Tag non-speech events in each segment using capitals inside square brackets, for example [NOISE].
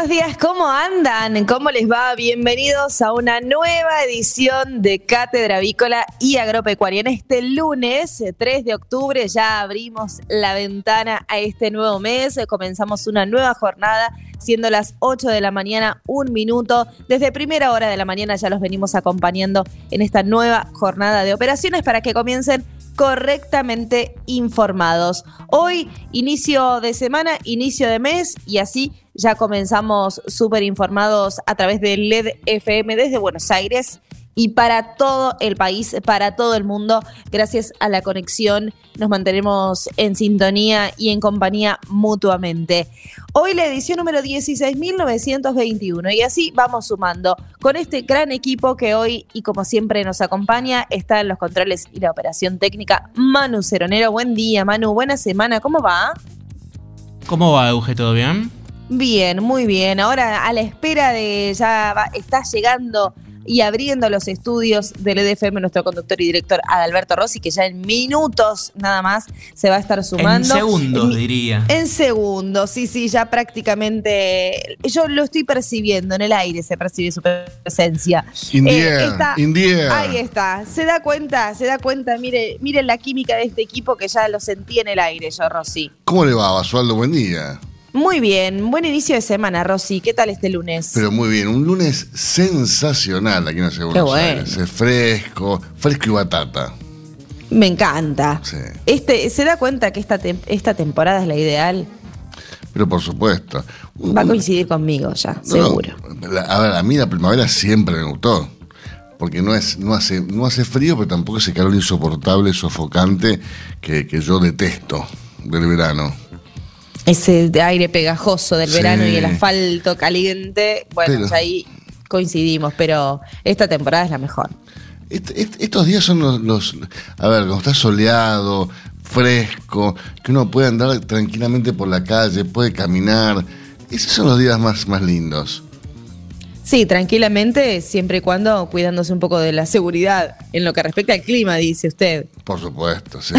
Buenos días, ¿cómo andan? ¿Cómo les va? Bienvenidos a una nueva edición de Cátedra Avícola y Agropecuaria. En este lunes 3 de octubre ya abrimos la ventana a este nuevo mes, comenzamos una nueva jornada siendo las 8 de la mañana, un minuto. Desde primera hora de la mañana ya los venimos acompañando en esta nueva jornada de operaciones para que comiencen correctamente informados. Hoy, inicio de semana, inicio de mes y así ya comenzamos súper informados a través de LED FM desde Buenos Aires y para todo el país, para todo el mundo. Gracias a la conexión nos mantenemos en sintonía y en compañía mutuamente. Hoy la edición número 16.921 y así vamos sumando con este gran equipo que hoy y como siempre nos acompaña, está en los controles y la operación técnica Manu Ceronero. Buen día Manu, buena semana, ¿cómo va? ¿Cómo va, Euge? ¿Todo bien? Bien, muy bien. Ahora a la espera de ya va, está llegando y abriendo los estudios del EDFM nuestro conductor y director Adalberto Rossi, que ya en minutos nada más se va a estar sumando. En segundos, diría. En segundos, sí, sí, ya prácticamente. Yo lo estoy percibiendo, en el aire se percibe su presencia. India, eh, Ahí está. Se da cuenta, se da cuenta, mire, miren la química de este equipo que ya lo sentí en el aire, yo, Rossi. ¿Cómo le va, Basualdo? Buen día. Muy bien, buen inicio de semana, Rosy. ¿Qué tal este lunes? Pero muy bien, un lunes sensacional aquí en la Ciudad de Buenos Aires. Es fresco, fresco y batata. Me encanta. Este, ¿Se da cuenta que esta, esta temporada es la ideal? Pero por supuesto. Va a coincidir conmigo ya, seguro. a ver, a mí la primavera siempre me gustó. Porque no, es, no, hace, no hace frío, pero tampoco ese calor insoportable, sofocante que, que yo detesto del verano ese aire pegajoso del verano y el asfalto caliente, bueno, ahí coincidimos, pero esta temporada es la mejor. estos días son los, a ver, cuando está soleado, fresco, que uno puede andar tranquilamente por la calle, puede caminar, esos son los días más, más lindos. Sí, tranquilamente, siempre y cuando cuidándose un poco de la seguridad en lo que respecta al clima, dice usted. Por supuesto, sí,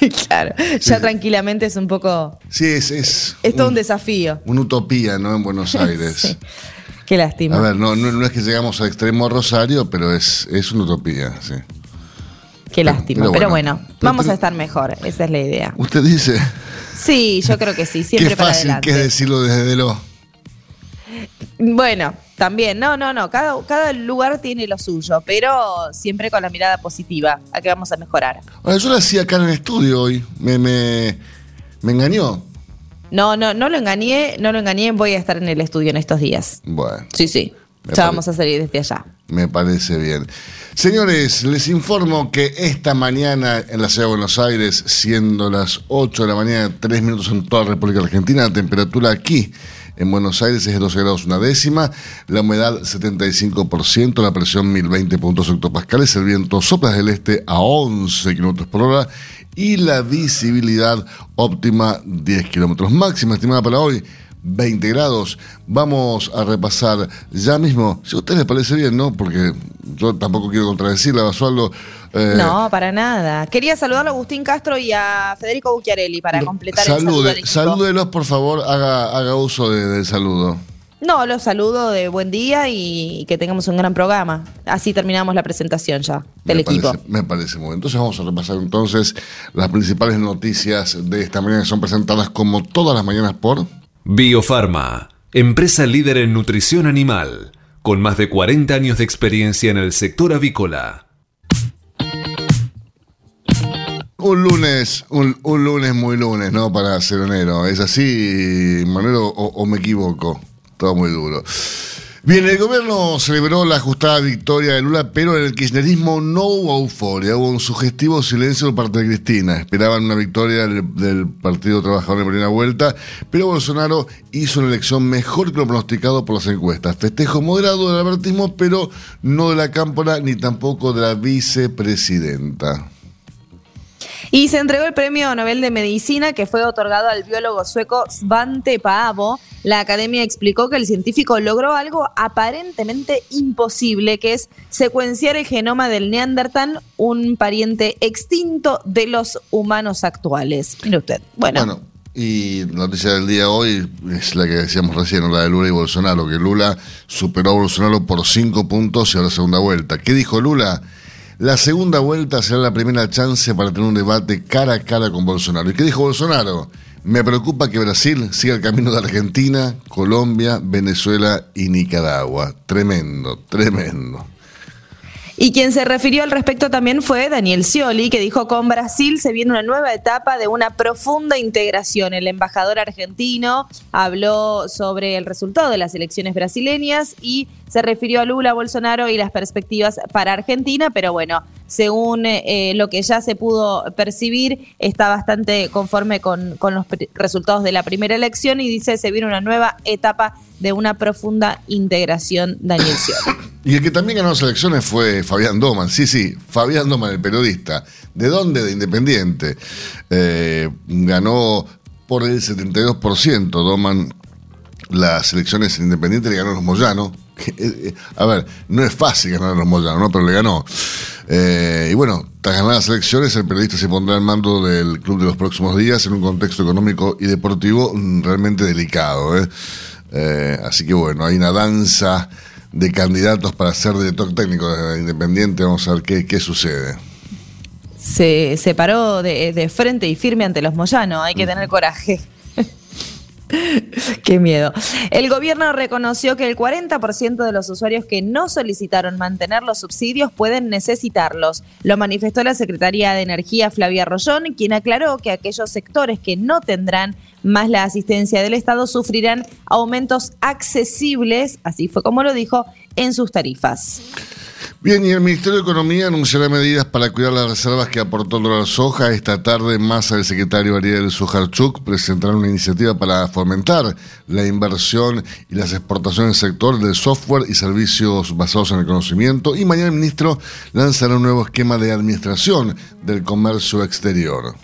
sí. [LAUGHS] claro, ya tranquilamente es un poco... Sí, es... Es, es todo un, desafío. Una utopía, ¿no? En Buenos [LAUGHS] Aires. sí. Qué lástima. A ver, no, no, es que llegamos al extremo Rosario, pero es, es una utopía, sí. Qué lástima, pero bueno, vamos a estar mejor, esa es la idea. ¿Usted dice? Sí, yo creo que sí, [LAUGHS] siempre Qué fácil que es decirlo desde lo... Bueno, también, no, no, no, cada, cada lugar tiene lo suyo, pero siempre con la mirada positiva, a que vamos a mejorar. yo lo hacía acá en el estudio hoy, me, me, engañó. No, no, no lo engañé, no lo engañé, voy a estar en el estudio en estos días. Bueno. Sí, sí, ya vamos a salir desde allá. Me parece bien. Señores, les informo que esta mañana en la ciudad de Buenos Aires, siendo las 8 de la mañana, 3 minutos en toda la República Argentina, la temperatura aquí en Buenos Aires es de 12 grados una décima, la humedad 75%, la presión 1020 puntos hectopascales, el viento sopla del este a 11 kilómetros por hora y la visibilidad óptima 10 kilómetros. Máxima estimada para hoy 20 grados. Vamos a repasar ya mismo, si a ustedes les parece bien, ¿no? Porque yo tampoco quiero contradecirla, Basualdo. Eh, no, para nada. Quería saludar a Agustín Castro y a Federico Bucchiarelli para completar el saludo. Salúdelos, por favor, haga, haga uso del saludo. No, los saludo de buen día y que tengamos un gran programa. Así terminamos la presentación ya del equipo. me parece muy bien. Entonces vamos a repasar entonces las principales noticias de esta mañana que son presentadas como todas las mañanas por... Biofarma, empresa líder en nutrición animal, con más de 40 años de experiencia en el sector avícola. Un lunes, un, lunes muy lunes, ¿no? Para ser enero. ¿Es así, Manuel, o, me equivoco? Todo muy duro. Bien, el gobierno celebró la ajustada victoria de Lula, pero en el kirchnerismo no hubo euforia, hubo un sugestivo silencio por parte de Cristina. Esperaban una victoria del, Partido Trabajador en primera vuelta, pero Bolsonaro hizo una elección mejor que lo pronosticado por las encuestas. Festejo moderado del albertismo, pero no de la cámpora ni tampoco de la vicepresidenta. Y se entregó el premio Nobel de Medicina que fue otorgado al biólogo sueco Svante Paavo. La academia explicó que el científico logró algo aparentemente imposible, que es secuenciar el genoma del Neandertal, un pariente extinto de los humanos actuales. Mire usted. Bueno. Y noticia del día hoy es la que decíamos recién, la de Lula y Bolsonaro, que Lula superó a Bolsonaro por cinco puntos y a la segunda vuelta. ¿Qué dijo Lula? La segunda vuelta será la primera chance para tener un debate cara a cara con Bolsonaro. ¿Y qué dijo Bolsonaro? Me preocupa que Brasil siga el camino de Argentina, Colombia, Venezuela y Nicaragua. Tremendo, tremendo. Y quien se refirió al respecto también fue Daniel Scioli, que dijo con Brasil se viene una nueva etapa de una profunda integración. El embajador argentino habló sobre el resultado de las elecciones brasileñas y se refirió a Lula, Bolsonaro y las perspectivas para Argentina, pero bueno, según eh, lo que ya se pudo percibir, está bastante conforme con, los resultados de la primera elección y dice se viene una nueva etapa de una profunda integración, Daniel Scioli. Y el que también ganó las elecciones fue Fabián Doman. Sí, sí, Fabián Doman, el periodista. ¿De dónde? De Independiente. Eh, ganó por el 72%. Doman las elecciones en Independiente le ganó los Moyano. [LAUGHS] Eh, eh, a ver, no es fácil ganar a los Moyano, ¿no? Pero le ganó. y bueno, tras ganar las elecciones, el periodista se pondrá al mando del club de los próximos días en un contexto económico y deportivo mm, realmente delicado. así que bueno, hay una danza de candidatos para ser director técnico de Independiente. Vamos a ver qué, qué sucede. Se, se paró de, de, frente y firme ante los Moyanos. Hay que tener coraje. [LAUGHS] Qué miedo. El gobierno reconoció que el 40% de los usuarios que no solicitaron mantener los subsidios pueden necesitarlos. Lo manifestó la Secretaría de Energía Flavia Rollón, quien aclaró que aquellos sectores que no tendrán más la asistencia del Estado sufrirán aumentos accesibles, así fue como lo dijo, en sus tarifas. Bien, y el Ministerio de Economía anunciará medidas para cuidar las reservas que aportó el soja. Esta tarde, más el secretario Ariel Sujarchuk presentará una iniciativa para fomentar la inversión y las exportaciones en el sector del software y servicios basados en el conocimiento. Y mañana el ministro lanzará un nuevo esquema de administración del comercio exterior.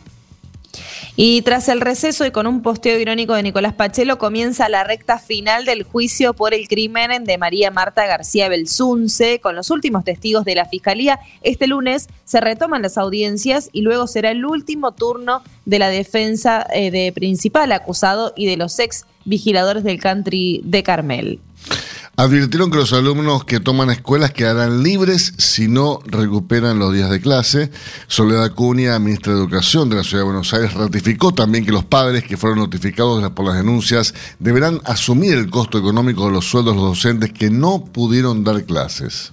Y tras el receso y con un posteo irónico de Nicolás Pachelo, comienza la recta final del juicio por el crimen de María Marta García Belsunce. Con los últimos testigos de la Fiscalía, este lunes se retoman las audiencias y luego será el último turno de la defensa eh, de principal acusado y de los ex vigiladores del country de Carmel. Advirtieron que los alumnos que toman escuelas quedarán libres si no recuperan los días de clase. Soledad Cunha, ministra de Educación de la Ciudad de Buenos Aires, ratificó también que los padres que fueron notificados por las denuncias deberán asumir el costo económico de los sueldos de los docentes que no pudieron dar clases.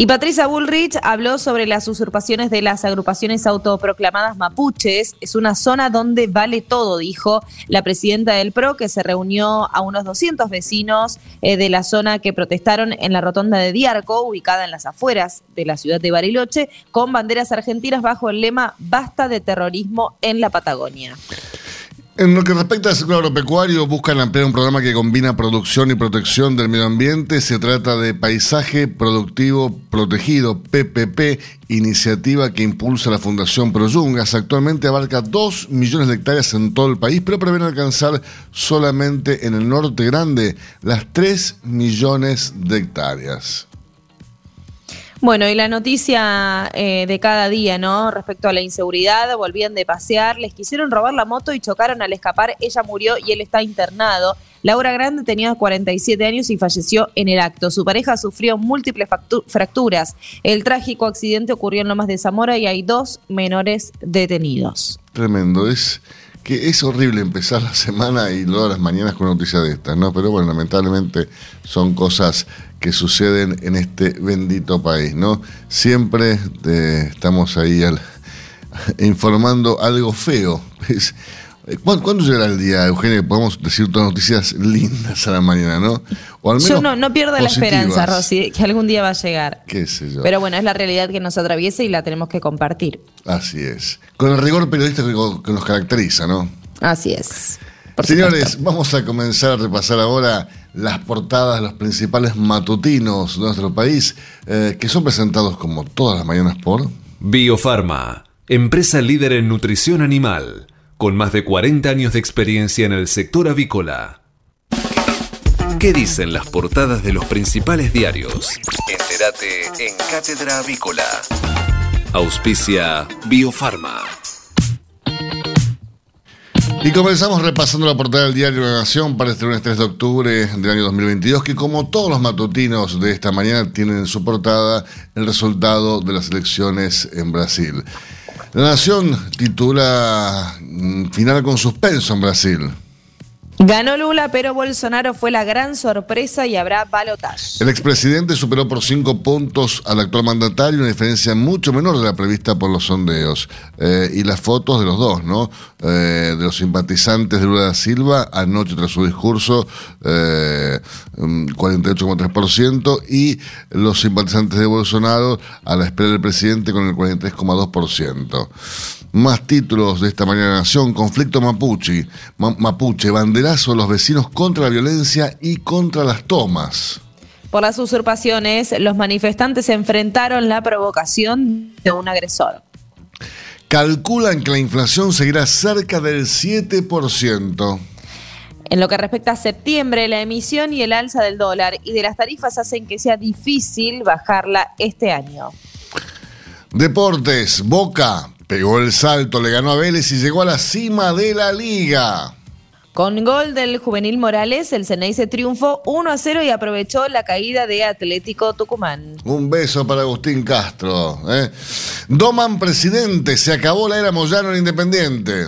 Y Patricia Bullrich habló sobre las usurpaciones de las agrupaciones autoproclamadas mapuches. Es una zona donde vale todo, dijo la presidenta del PRO, que se reunió a unos 200 vecinos eh, de la zona que protestaron en la rotonda de Diarco, ubicada en las afueras de la ciudad de Bariloche, con banderas argentinas bajo el lema Basta de terrorismo en la Patagonia. En lo que respecta al sector agropecuario, buscan ampliar un programa que combina producción y protección del medio ambiente. Se trata de Paisaje Productivo Protegido, PPP, iniciativa que impulsa la Fundación Proyungas. Actualmente abarca 2 millones de hectáreas en todo el país, pero prevén alcanzar solamente en el norte grande las 3 millones de hectáreas. Bueno, y la noticia eh, de cada día, ¿no? Respecto a la inseguridad, volvían de pasear, les quisieron robar la moto y chocaron al escapar, ella murió y él está internado. Laura Grande tenía 47 años y falleció en el acto. Su pareja sufrió múltiples fracturas. El trágico accidente ocurrió en Lomas de Zamora y hay dos menores detenidos. Tremendo, es que es horrible empezar la semana y luego las mañanas con noticias de estas, ¿no? Pero bueno, lamentablemente son cosas que suceden en este bendito país, ¿no? Siempre eh, estamos ahí [LAUGHS] informando algo feo. Eh, ¿Cuándo, cuándo llegará el día, Eugenia? que Podemos decir todas noticias lindas a la mañana, ¿no? O al Yo menos no, no pierdo la esperanza, Rosy, que algún día va a llegar. Qué sé yo. Pero bueno, es la realidad que nos atraviesa y la tenemos que compartir. Así es. Con el rigor periodístico que nos caracteriza, ¿no? Así es. Señores, vamos a comenzar a repasar ahora las portadas de los principales matutinos de nuestro país, eh, que son presentados como todas las mañanas por... Biofarma, empresa líder en nutrición animal, con más de 40 años de experiencia en el sector avícola. ¿Qué dicen las portadas de los principales diarios? Entérate en Cátedra Avícola. Auspicia Biofarma. Y comenzamos repasando la portada del diario La Nación para este lunes 3 de octubre del año 2022, que como todos los matutinos de esta mañana tienen en su portada el resultado de las elecciones en Brasil. La Nación titula mm, Final con suspenso en Brasil. Ganó Lula, pero Bolsonaro fue la gran sorpresa y habrá balotaje. El expresidente superó por cinco puntos al actual mandatario, una diferencia mucho menor de la prevista por los sondeos. Eh, y las fotos de los dos, ¿no? Eh, de los simpatizantes de Lula da Silva anoche tras su discurso, eh, mm, 48,3%, y los simpatizantes de Bolsonaro a la espera del presidente con el 43,2%. Más títulos de esta mañana Nación, conflicto mapuche, Ma- mapuche, banderazo de los vecinos contra la violencia y contra las tomas. Por las usurpaciones, los manifestantes enfrentaron la provocación de un agresor. calculan que la inflación seguirá cerca del 7%. En lo que respecta a septiembre, la emisión y el alza del dólar y de las tarifas hacen que sea difícil bajarla este año. Deportes, Boca pegó el salto, le ganó a Vélez y llegó a la cima de la liga. Con gol del juvenil Morales, el Ceneice triunfó 1 a 0 y aprovechó la caída de Atlético Tucumán. Un beso para Agustín Castro. ¿eh? Doman presidente, se acabó la era Moyano en Independiente.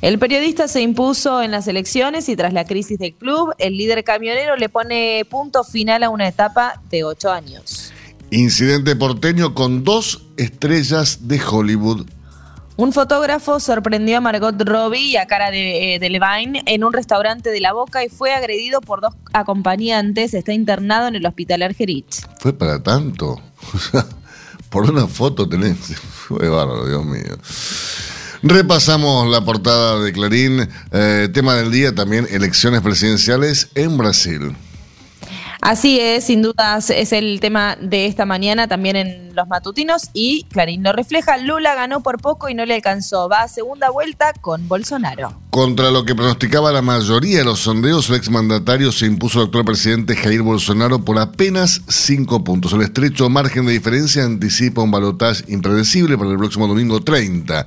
El periodista se impuso en las elecciones y tras la crisis del club, el líder camionero le pone punto final a una etapa de ocho años. Incidente porteño con dos estrellas de Hollywood. Un fotógrafo sorprendió a Margot Robbie y a cara de, eh, de Levine en un restaurante de La Boca y fue agredido por dos acompañantes. Está internado en el hospital Argerich. Fue para tanto. [LAUGHS] Por una foto tenés. Fue bárbaro, Dios mío. Repasamos la portada de Clarín. Eh, tema del día también, elecciones presidenciales en Brasil. Así es, sin dudas es el tema de esta mañana también en los matutinos y Clarín lo refleja. Lula ganó por poco y no le alcanzó. Va a segunda vuelta con Bolsonaro. Contra lo que pronosticaba la mayoría de los sondeos, el exmandatario se impuso al actual presidente Jair Bolsonaro por apenas cinco puntos. El estrecho margen de diferencia anticipa un balotaje impredecible para el próximo domingo 30.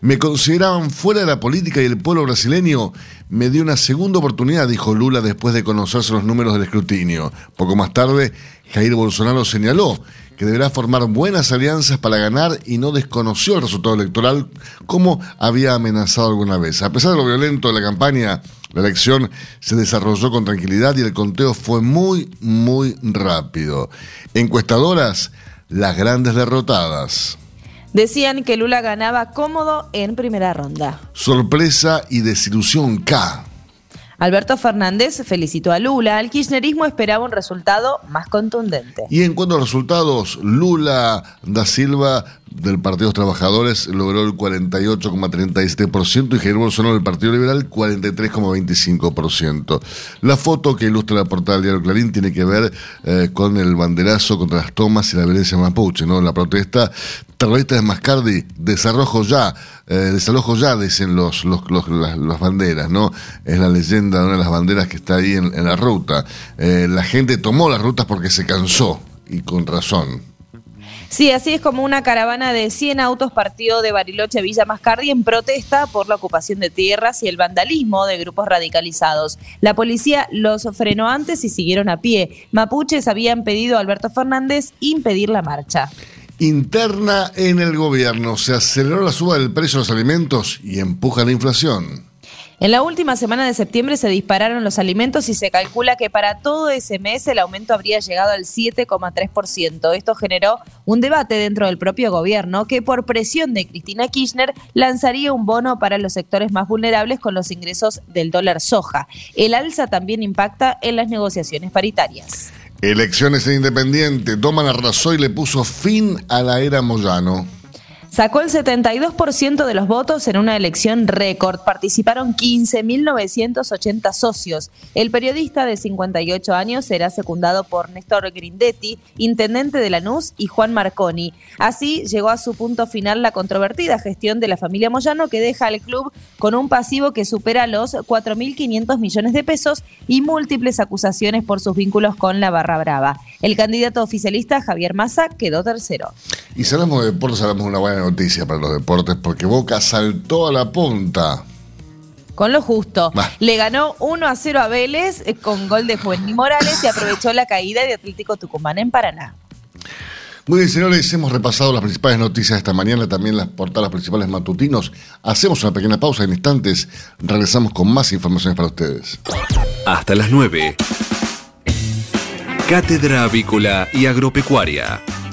Me consideraban fuera de la política y el pueblo brasileño me dio una segunda oportunidad, dijo Lula después de conocerse los números del escrutinio. Poco más tarde, Jair Bolsonaro señaló que deberá formar buenas alianzas para ganar y no desconoció el resultado electoral como había amenazado alguna vez. A pesar de lo violento de la campaña, la elección se desarrolló con tranquilidad y el conteo fue muy, muy rápido. Encuestadoras, las grandes derrotadas. Decían que Lula ganaba cómodo en primera ronda. Sorpresa y desilusión K. Alberto Fernández felicitó a Lula. El kirchnerismo esperaba un resultado más contundente. Y en cuanto a resultados, Lula da Silva del Partido de los Trabajadores logró el 48,37% y Jair Bolsonaro del Partido Liberal 43,25%. La foto que ilustra la portada del diario Clarín tiene que ver eh, con el banderazo contra las tomas y la violencia mapuche, ¿no? La protesta terroristas de Mascardi, desarrojo ya, eh, desalojo ya, dicen los, los, las, banderas, ¿no? Es la leyenda de una de las banderas que está ahí en, la ruta. Eh, la gente tomó las rutas porque se cansó, y con razón. Sí, así es como una caravana de 100 autos partió de Bariloche Villa Mascardi en protesta por la ocupación de tierras y el vandalismo de grupos radicalizados. La policía los frenó antes y siguieron a pie. Mapuches habían pedido a Alberto Fernández impedir la marcha. Interna en el gobierno. Se aceleró la suba del precio de los alimentos y empuja la inflación. En la última semana de septiembre se dispararon los alimentos y se calcula que para todo ese mes el aumento habría llegado al 7,3%. Esto generó un debate dentro del propio gobierno que por presión de Cristina Kirchner lanzaría un bono para los sectores más vulnerables con los ingresos del dólar soja. El alza también impacta en las negociaciones paritarias. Elecciones en Independiente. Toma arrasó y le puso fin a la era Moyano. Sacó el 72% de los votos en una elección récord. Participaron 15.980 socios. El periodista de 58 años será secundado por Néstor Grindetti, intendente de Lanús, y Juan Marconi. Así llegó a su punto final la controvertida gestión de la familia Moyano, que deja al club con un pasivo que supera los 4.500 millones de pesos y múltiples acusaciones por sus vínculos con la Barra Brava. El candidato oficialista Javier Massa quedó tercero. Y si hablamos de deportes, hablamos de una buena noticia para los deportes porque Boca saltó a la punta. Con lo justo. Le ganó 1 a 0 a Vélez eh, con gol de Juvenil Morales y aprovechó la caída de Atlético Tucumán en Paraná. Muy bien, señores, hemos repasado las principales noticias esta mañana, también las portadas principales matutinos. Hacemos una pequeña pausa en instantes, regresamos con más informaciones para ustedes. Hasta las 9. Cátedra Avícola y Agropecuaria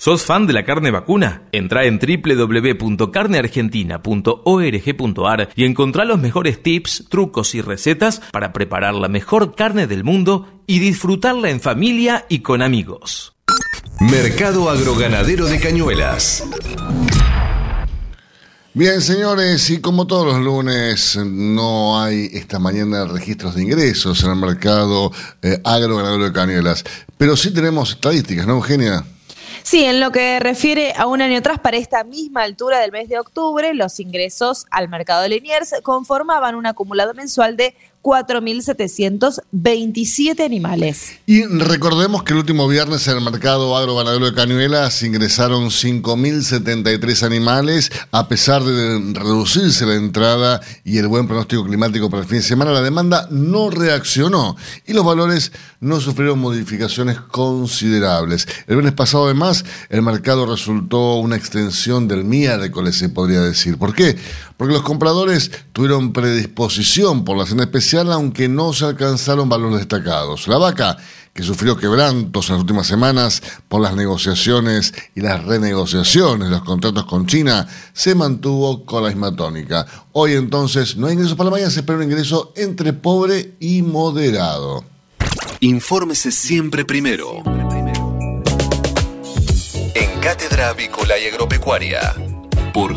¿Sos fan de la carne vacuna? Entra en www.carneargentina.org.ar y encontrá los mejores tips, trucos y recetas para preparar la mejor carne del mundo y disfrutarla en familia y con amigos. Mercado Agroganadero de Cañuelas. Bien, señores, y como todos los lunes, no hay esta mañana registros de ingresos en el mercado eh, agroganadero de Cañuelas, pero sí tenemos estadísticas, ¿no, Eugenia? Sí, en lo que refiere a un año atrás, para esta misma altura del mes de octubre, los ingresos al mercado de Liniers conformaban un acumulado mensual de 4.727 animales. Y recordemos que el último viernes en el mercado agroganadero de Cañuelas ingresaron 5.073 animales. A pesar de reducirse la entrada y el buen pronóstico climático para el fin de semana, la demanda no reaccionó y los valores no sufrieron modificaciones considerables. El viernes pasado, además, el mercado resultó una extensión del miércoles, se podría decir. ¿Por qué? Porque los compradores tuvieron predisposición por la cena especial aunque no se alcanzaron valores destacados. La vaca, que sufrió quebrantos en las últimas semanas por las negociaciones y las renegociaciones de los contratos con China, se mantuvo con la misma tónica. Hoy entonces no hay ingresos para la mañana, se espera un ingreso entre pobre y moderado. Infórmese siempre primero. En Cátedra Avícola y Agropecuaria. Por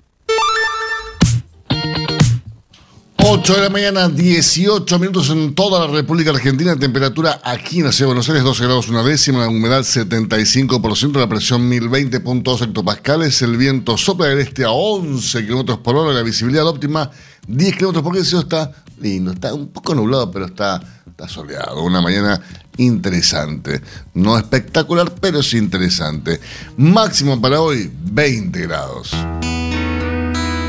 8 de la mañana, 18 minutos en toda la República Argentina. Temperatura aquí en la ciudad de Buenos Aires, 12 grados una décima, la humedad 75%, la presión 1020.2 hectopascales, el viento sopla del este a 11 kilómetros por hora, la visibilidad óptima 10 kilómetros por hora. está lindo, está un poco nublado, pero está, está soleado. Una mañana interesante. No espectacular, pero sí interesante. Máximo para hoy, 20 grados.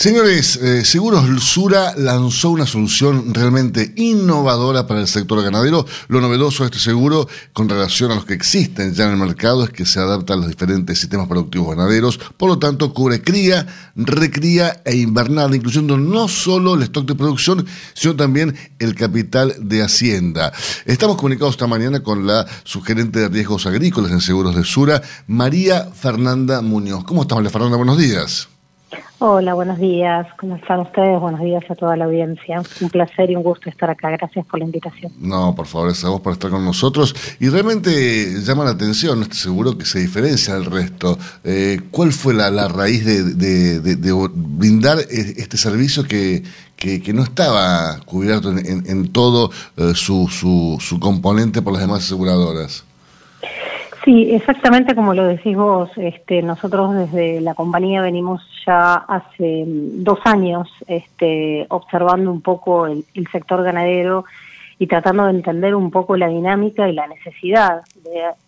Señores, eh, Seguros Sura lanzó una solución realmente innovadora para el sector ganadero. Lo novedoso de este seguro, con relación a los que existen ya en el mercado, es que se adapta a los diferentes sistemas productivos ganaderos. Por lo tanto, cubre cría, recría e invernada, incluyendo no solo el stock de producción, sino también el capital de hacienda. Estamos comunicados esta mañana con la sugerente de riesgos agrícolas en Seguros de Sura, María Fernanda Muñoz. ¿Cómo estás, María Fernanda? Buenos días. Hola, buenos días. ¿Cómo están ustedes? Buenos días a toda la audiencia. Un placer y un gusto estar acá. Gracias por la invitación. No, por favor, es a vos por estar con nosotros. Y realmente llama la atención, estoy seguro que se diferencia del resto. Eh, ¿Cuál fue la, raíz de, brindar e, este servicio que, que, no estaba cubierto en, todo eh, su, su, su componente por las demás aseguradoras? Sí, exactamente como lo decís vos. Este, nosotros desde la compañía venimos ya hace mm, dos años este, observando un poco el, sector ganadero y tratando de entender un poco la dinámica y la necesidad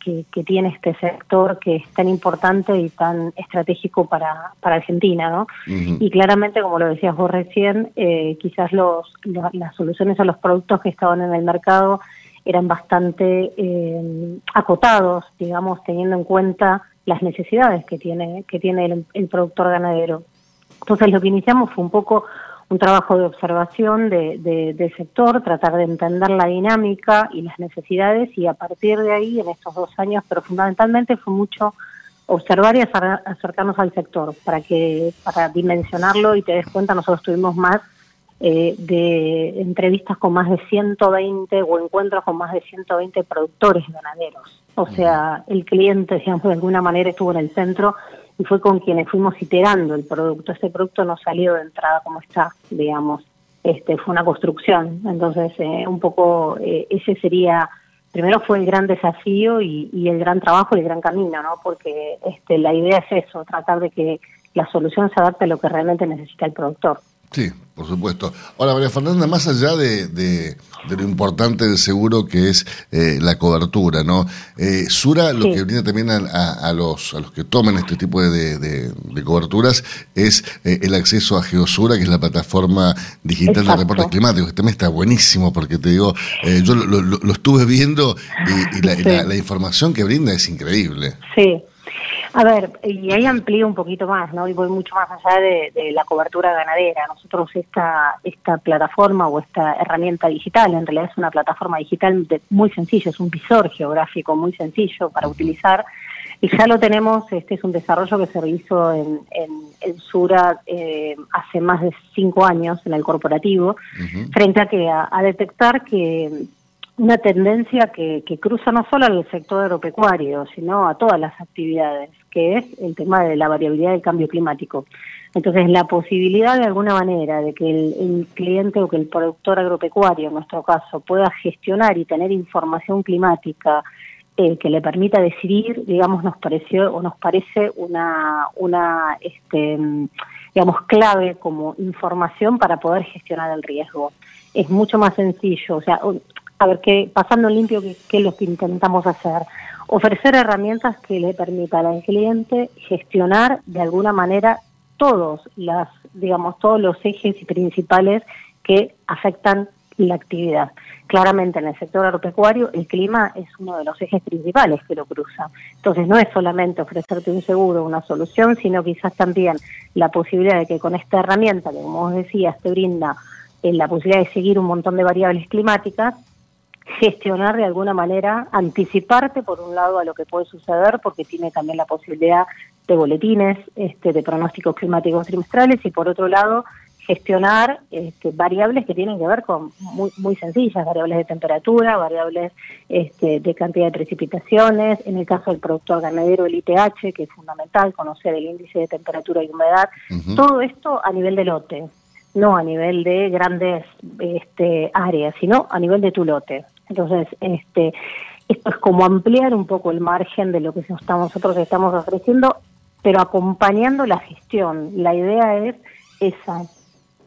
que, tiene este sector que es tan importante y tan estratégico para, para Argentina, ¿no? Y claramente, como lo decías vos recién, eh, quizás los, las soluciones a los productos que estaban en el mercado eran bastante eh, acotados, digamos, teniendo en cuenta las necesidades que tiene, que tiene el, productor ganadero. Entonces lo que iniciamos fue un poco un trabajo de observación de, del sector, tratar de entender la dinámica y las necesidades y a partir de ahí, en estos dos años, pero fundamentalmente fue mucho observar y acercarnos al sector para que para dimensionarlo y te des cuenta, nosotros tuvimos más eh, de entrevistas con más de 120 o encuentros con más de 120 productores ganaderos. O sea, el cliente, digamos, de alguna manera estuvo en el centro y fue con quienes fuimos iterando el producto. Este producto no salió de entrada como está, digamos. Este, fue una construcción. Entonces, eh, un poco eh, ese sería, primero fue el gran desafío y, y, el gran trabajo y el gran camino, ¿no? Porque este, la idea es eso, tratar de que la solución se adapte a lo que realmente necesita el productor. Sí, por supuesto. Ahora, María Fernanda, más allá de, lo importante del seguro que es eh, la cobertura, ¿no? Eh, Sura lo que brinda también a, los, a los que tomen este tipo de, coberturas es eh, el acceso a Geosura, que es la plataforma digital de reportes climáticos, que también está buenísimo, porque te digo, yo lo, estuve viendo y, la, la información que brinda es increíble. Sí, a ver, y ahí amplío un poquito más, ¿no? Y voy mucho más allá de, la cobertura ganadera. Nosotros esta, esta plataforma o esta herramienta digital, en realidad es una plataforma digital muy sencilla, es un visor geográfico muy sencillo para utilizar. Y ya lo tenemos, este es un desarrollo que se hizo en, en, Sura eh, hace más de cinco años en el corporativo, frente a que a detectar que una tendencia que, que cruza no solo al sector agropecuario, sino a todas las actividades, que es el tema de la variabilidad del cambio climático. Entonces, la posibilidad de alguna manera de que el, cliente o que el productor agropecuario, en nuestro caso, pueda gestionar y tener información climática eh, que le permita decidir, digamos, nos pareció o nos parece una, una este, digamos, clave como información para poder gestionar el riesgo. Es mucho más sencillo, o sea, a ver, qué, pasando limpio, qué, es lo que intentamos hacer. Ofrecer herramientas que le permitan al cliente gestionar de alguna manera todos las, digamos, todos los ejes y principales que afectan la actividad. Claramente en el sector agropecuario el clima es uno de los ejes principales que lo cruza. Entonces no es solamente ofrecerte un seguro, una solución, sino quizás también la posibilidad de que con esta herramienta, que como vos decías, te brinda eh, la posibilidad de seguir un montón de variables climáticas, gestionar de alguna manera, anticiparte por un lado a lo que puede suceder, porque tiene también la posibilidad de boletines, este, de pronósticos climáticos trimestrales, y por otro lado, gestionar este, variables que tienen que ver con muy, muy sencillas, variables de temperatura, variables este, de cantidad de precipitaciones, en el caso del productor ganadero el ITH, que es fundamental, conocer el índice de temperatura y humedad, todo esto a nivel de lote, no a nivel de grandes este, áreas, sino a nivel de tu lote. Entonces, este, esto es como ampliar un poco el margen de lo que nosotros estamos ofreciendo, pero acompañando la gestión. La idea es esa,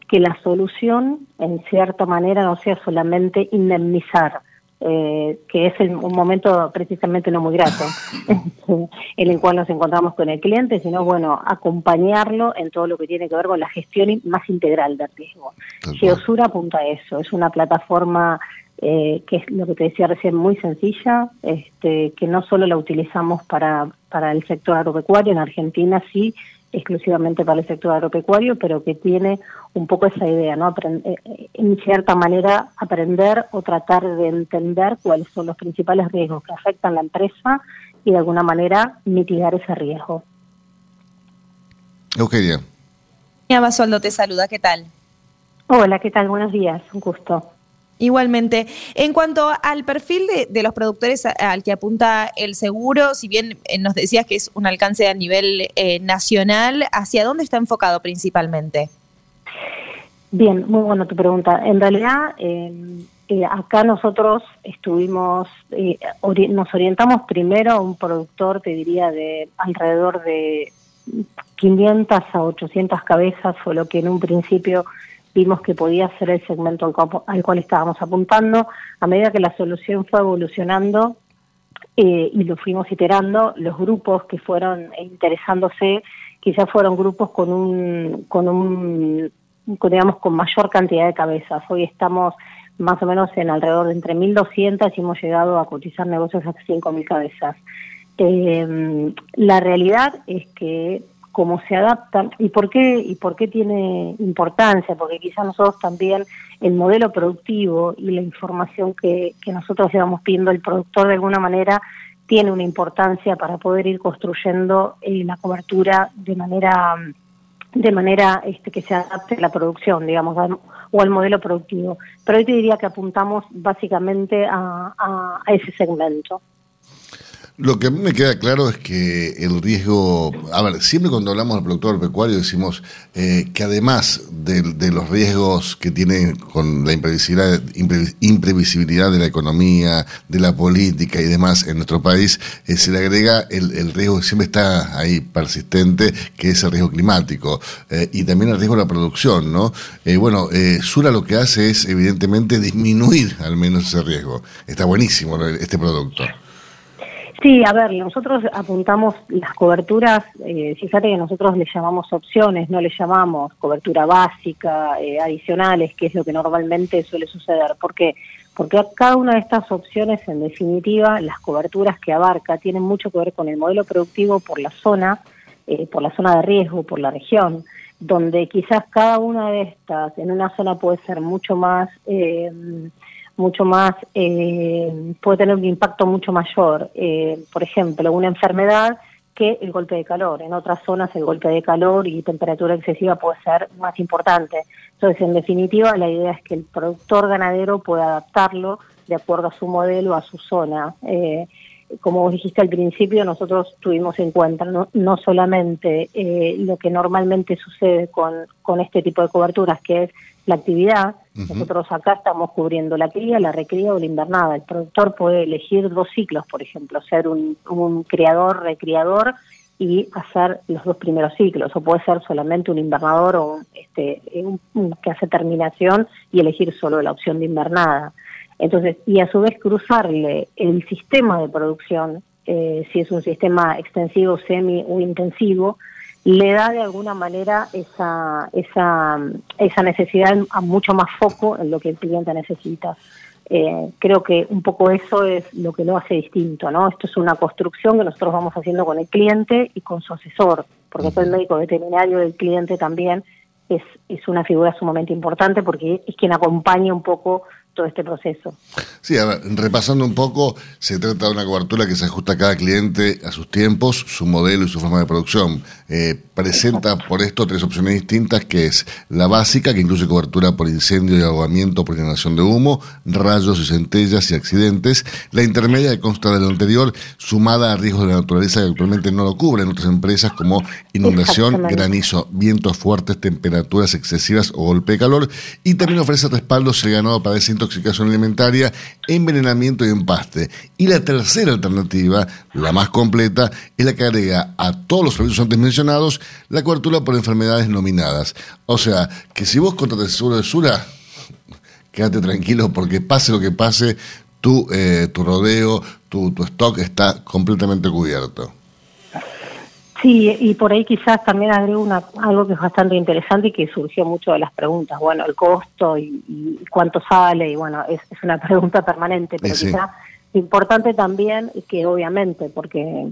que la solución, en cierta manera, no sea solamente indemnizar eh, que es un momento precisamente no muy grato [LAUGHS] en el cual nos encontramos con el cliente, sino bueno, acompañarlo en todo lo que tiene que ver con la gestión más integral del riesgo. Geosura apunta a eso, es una plataforma eh, que es lo que te decía recién, muy sencilla, este, que no solo la utilizamos para, para el sector agropecuario, en Argentina sí, exclusivamente para el sector agropecuario, pero que tiene un poco esa idea, ¿no? Eh, eh, en cierta manera aprender o tratar de entender cuáles son los principales riesgos que afectan a la empresa y de alguna manera mitigar ese riesgo. Eugenia. Basualdo te saluda, ¿qué tal? Hola, ¿qué tal? Buenos días, un gusto. Igualmente, en cuanto al perfil de, los productores al que apunta el seguro, si bien eh, nos decías que es un alcance a nivel eh, nacional, ¿hacia dónde está enfocado principalmente? Bien, muy buena tu pregunta. En realidad, em, eh, acá nosotros estuvimos, nos orientamos primero a un productor, te diría, de alrededor de 500 a 800 cabezas, fue lo que en un principio vimos que podía ser el segmento al, cual estábamos apuntando. A medida que la solución fue evolucionando eh, y lo fuimos iterando, los grupos que fueron interesándose quizás fueron grupos con un, con un, digamos, con mayor cantidad de cabezas. Hoy estamos más o menos en alrededor de entre 1.200 y hemos llegado a cotizar negocios hasta 5.000 cabezas. Eh, la realidad es que cómo se adaptan y por qué y por qué tiene importancia, porque quizás nosotros también el modelo productivo y la información que, que nosotros llevamos pidiendo el productor de alguna manera tiene una importancia para poder ir construyendo eh, la cobertura de manera de manera este, que se adapte a la producción, digamos, o al modelo productivo. Pero hoy te diría que apuntamos básicamente a, a ese segmento. Lo que a mí me queda claro es que el riesgo, a ver, siempre cuando hablamos del productor pecuario decimos eh, que además de, los riesgos que tiene con la imprevisibilidad, de la economía, de la política y demás en nuestro país, eh, se le agrega el, riesgo que siempre está ahí persistente, que es el riesgo climático eh, y también el riesgo de la producción, ¿no? bueno, Sura lo que hace es evidentemente disminuir al menos ese riesgo. Está buenísimo este producto. Sí, a ver, nosotros apuntamos las coberturas, eh, fíjate que nosotros le llamamos opciones, no le llamamos cobertura básica, eh, adicionales, que es lo que normalmente suele suceder. ¿Por qué? Porque cada una de estas opciones, en definitiva, las coberturas que abarca tienen mucho que ver con el modelo productivo por la zona, eh, por la zona de riesgo, por la región, donde quizás cada una de estas en una zona puede ser mucho más... Mucho más, eh, puede tener un impacto mucho mayor. Eh, por ejemplo, una enfermedad que el golpe de calor. En otras zonas el golpe de calor y temperatura excesiva puede ser más importante. Entonces, en definitiva, la idea es que el productor ganadero pueda adaptarlo de acuerdo a su modelo, a su zona. Eh, como vos dijiste al principio, nosotros tuvimos en cuenta no, no solamente eh, lo que normalmente sucede con, con este tipo de coberturas, que es la actividad. Nosotros acá estamos cubriendo la cría, la recría o la invernada. El productor puede elegir dos ciclos, por ejemplo, ser un, un criador, recriador y hacer los dos primeros ciclos, o puede ser solamente un invernador o este, que hace terminación y elegir solo la opción de invernada. Entonces, y a su vez cruzarle el sistema de producción, eh, si es un sistema extensivo, semi o intensivo, le da de alguna manera esa, esa, esa necesidad a mucho más foco en lo que el cliente necesita. Eh, creo que un poco eso es lo que lo hace distinto, ¿no? Esto es una construcción que nosotros vamos haciendo con el cliente y con su asesor, porque el médico veterinario del cliente también es, es una figura sumamente importante porque es quien acompaña un poco todo este proceso. Sí, a ver, repasando un poco, se trata de una cobertura que se ajusta a cada cliente a sus tiempos, su modelo y su forma de producción. Eh, presenta por esto tres opciones distintas, que es la básica, que incluye cobertura por incendio y ahogamiento por generación de humo, rayos y centellas y accidentes. La intermedia, que consta de lo anterior, sumada a riesgos de la naturaleza que actualmente no lo cubren otras empresas como inundación, granizo, vientos fuertes, temperaturas excesivas o golpe de calor. Y también ofrece respaldo si el ganado padece intoxicación alimentaria, envenenamiento y empaste. Y la tercera alternativa, la más completa, es la que agrega a todos los servicios antes mencionados la cobertura por enfermedades nominadas. O sea, que si vos contratas seguro de Sura, quédate tranquilo porque pase lo que pase, tu, eh, tu rodeo, tu, tu stock está completamente cubierto. Sí, y por ahí quizás también agrego una, algo que es bastante interesante y que surgió mucho de las preguntas. Bueno, el costo y, y cuánto sale, y bueno, es, es una [LAUGHS] pregunta permanente, pero Sí, quizás importante también que obviamente, porque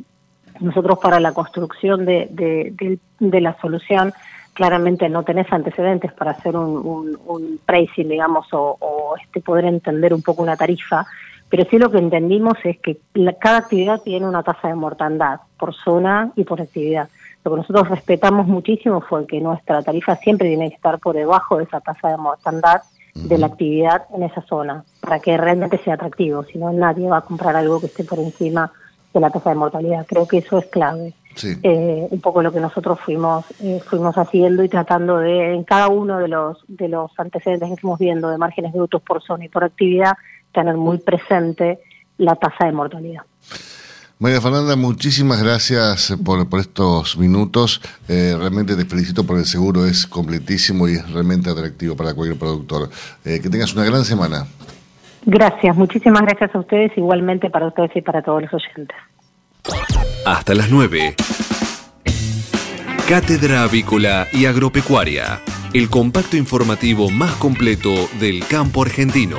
nosotros para la construcción de, de, de- de la solución claramente no tenés antecedentes para hacer un, un, un pricing, digamos, o, o, este poder entender un poco una tarifa, pero sí lo que entendimos es que la- cada actividad tiene una tasa de mortandad por zona y por actividad. Lo que nosotros respetamos muchísimo fue que nuestra tarifa siempre tiene que estar por debajo de esa tasa de mortandad de la actividad en esa zona, para que realmente sea atractivo, si no nadie va a comprar algo que esté por encima de la tasa de mortalidad. Creo que eso es clave. Sí. Eh, un poco lo que nosotros fuimos eh, fuimos haciendo y tratando de en cada uno de los de los antecedentes que fuimos viendo de márgenes brutos por zona y por actividad tener muy presente la tasa de mortalidad. María Fernanda, muchísimas gracias por, por estos minutos. Eh, realmente te felicito porque el seguro es completísimo y es realmente atractivo para cualquier productor. Eh, que tengas una gran semana. Gracias, muchísimas gracias a ustedes, igualmente para ustedes y para todos los oyentes. Hasta las 9. Cátedra Avícola y Agropecuaria, el compacto informativo más completo del campo argentino.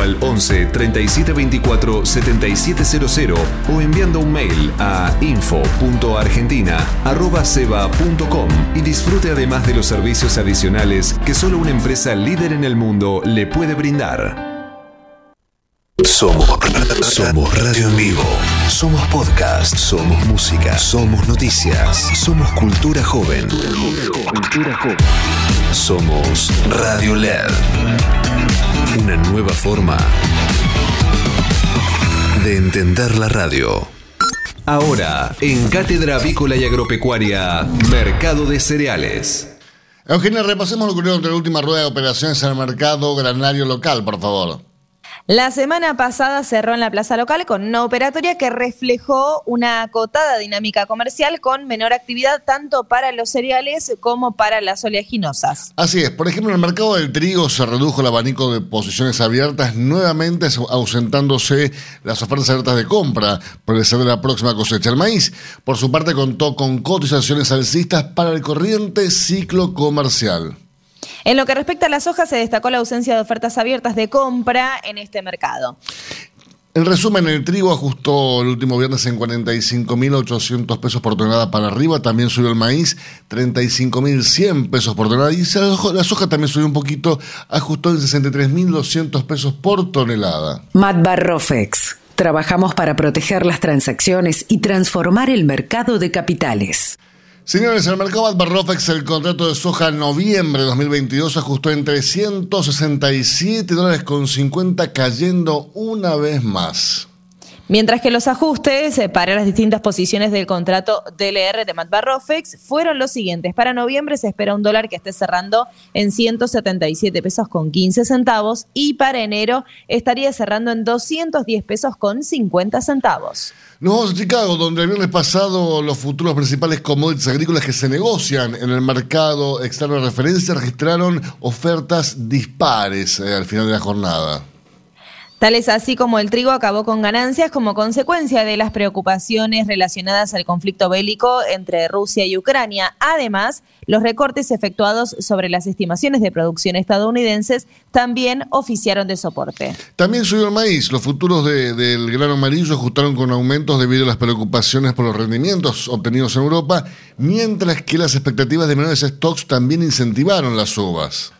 al 11 37 24 7700 o enviando un mail a info.argentina.ceba.com y disfrute además de los servicios adicionales que solo una empresa líder en el mundo le puede brindar. Somos, somos radio en vivo. Somos podcast. Somos música. Somos noticias. Somos cultura joven. Somos Radio LED. Una nueva forma de entender la radio. Ahora, en Cátedra Avícola y Agropecuaria, Mercado de Cereales. Eugenia, repasemos lo que ocurrió entre la última rueda de operaciones en el mercado granario local, por favor. La semana pasada cerró en la plaza local con una operatoria que reflejó una acotada dinámica comercial con menor actividad tanto para los cereales como para las oleaginosas. Así es, por ejemplo, en el mercado del trigo se redujo el abanico de posiciones abiertas, nuevamente ausentándose las ofertas abiertas de compra por el ser de la próxima cosecha. El maíz, por su parte, contó con cotizaciones alcistas para el corriente ciclo comercial. En lo que respecta a las hojas, se destacó la ausencia de ofertas abiertas de compra en este mercado. En resumen, el trigo ajustó el último viernes en 45.800 pesos por tonelada para arriba. También subió el maíz, 35.100 pesos por tonelada. Y la soja también subió un poquito, ajustó en 63.200 pesos por tonelada. Matbarrofex. Trabajamos para proteger las transacciones y transformar el mercado de capitales. Señores, el mercado Barrofex el contrato de soja en noviembre de 2022 ajustó en 367 dólares con 50 cayendo una vez más. Mientras que los ajustes eh, para las distintas posiciones del contrato DLR de Matbarrofex fueron los siguientes. Para noviembre se espera un dólar que esté cerrando en 177 pesos con 15 centavos y para enero estaría cerrando en 210 pesos con 50 centavos. Nos vamos a Chicago, donde el viernes pasado los futuros principales commodities agrícolas que se negocian en el mercado externo de referencia registraron ofertas dispares eh, al final de la jornada. Tal es así como el trigo acabó con ganancias como consecuencia de las preocupaciones relacionadas al conflicto bélico entre Rusia y Ucrania. Además, los recortes efectuados sobre las estimaciones de producción estadounidenses también oficiaron de soporte. También subió el maíz. Los futuros de- del grano amarillo ajustaron con aumentos debido a las preocupaciones por los rendimientos obtenidos en Europa, mientras que las expectativas de menores stocks también incentivaron las uvas.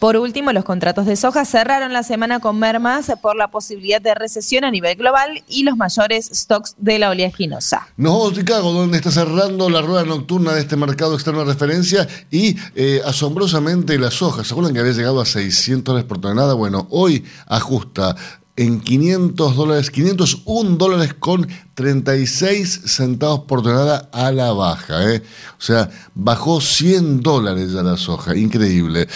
Por último, los contratos de soja cerraron la semana con mermas por la posibilidad de recesión a nivel global y los mayores stocks de la oleaginosa. Nos vamos a Chicago, donde está cerrando la rueda nocturna de este mercado externo de referencia y eh, asombrosamente la soja. ¿Se acuerdan que había llegado a 600 dólares por tonelada? Bueno, hoy ajusta en 500 dólares, 501 dólares con 36 centavos por tonelada a la baja. ¿eh? O sea, bajó 100 dólares ya la soja, increíble.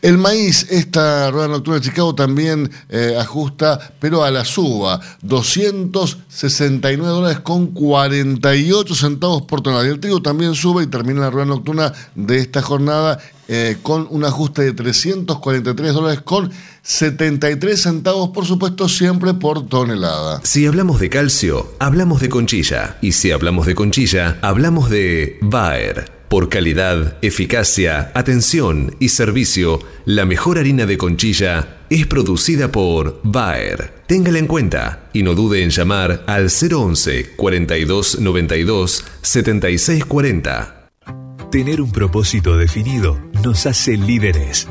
El maíz, esta rueda nocturna de Chicago también eh, ajusta, pero a la suba, 269 dólares con 48 centavos por tonelada. Y el trigo también sube y termina la rueda nocturna de esta jornada eh, con un ajuste de 343 dólares con 73 centavos, por supuesto, siempre por tonelada. Si hablamos de calcio, hablamos de conchilla. Y si hablamos de conchilla, hablamos de Bayer. Por calidad, eficacia, atención y servicio, la mejor harina de conchilla es producida por Bayer. Téngala en cuenta y no dude en llamar al 011 42 92 76 40. Tener un propósito definido nos hace líderes.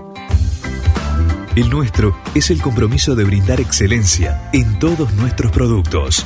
El nuestro es el compromiso de brindar excelencia en todos nuestros productos.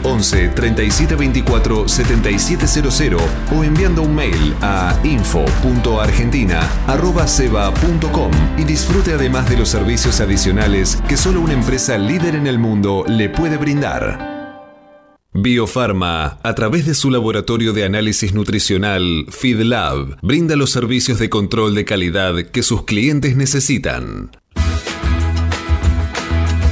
11 37 24 7700 o enviando un mail a info.argentina.ceba.com y disfrute además de los servicios adicionales que solo una empresa líder en el mundo le puede brindar. Biofarma, a través de su laboratorio de análisis nutricional FeedLab, brinda los servicios de control de calidad que sus clientes necesitan.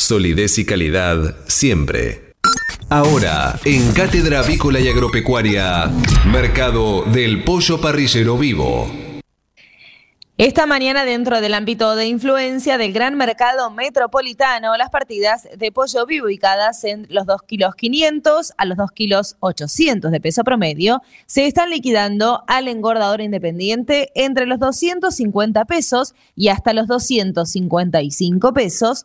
Solidez y calidad siempre. Ahora, en Cátedra Avícola y Agropecuaria, Mercado del Pollo Parrillero Vivo. Esta mañana, dentro del ámbito de influencia del gran mercado metropolitano, las partidas de pollo vivo ubicadas en los 2 kilos 500 a los 2 kilos 800 de peso promedio se están liquidando al engordador independiente entre los 250 pesos y hasta los 255 pesos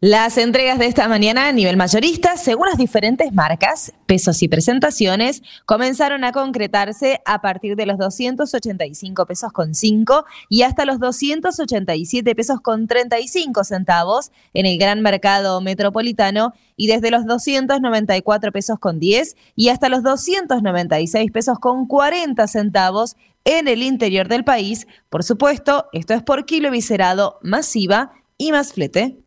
Las entregas de esta mañana a nivel mayorista, según las diferentes marcas, pesos y presentaciones, comenzaron a concretarse a partir de los 285 pesos con 5 y hasta los 287 pesos con 35 centavos en el gran mercado metropolitano y desde los 294 pesos con 10 y hasta los 296 pesos con 40 centavos en el interior del país. Por supuesto, esto es por kilo viscerado, masiva y más flete.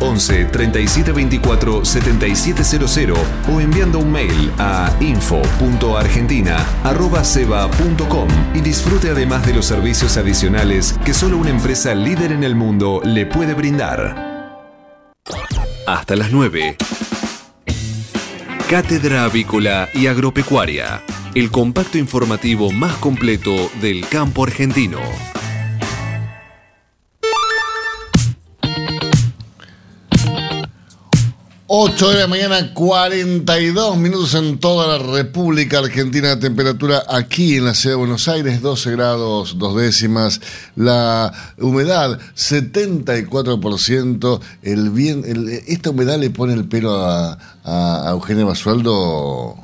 11 37 24 7700 o enviando un mail a info.argentina.ceba.com y disfrute además de los servicios adicionales que solo una empresa líder en el mundo le puede brindar. Hasta las 9. Cátedra Avícola y Agropecuaria, el compacto informativo más completo del campo argentino. 8 de la mañana, 42 minutos en toda la República Argentina. Temperatura aquí en la ciudad de Buenos Aires, 12 grados, dos décimas. La humedad, 74%. El bien, el- esta humedad le pone el pelo a, a, a Eugenia Basualdo.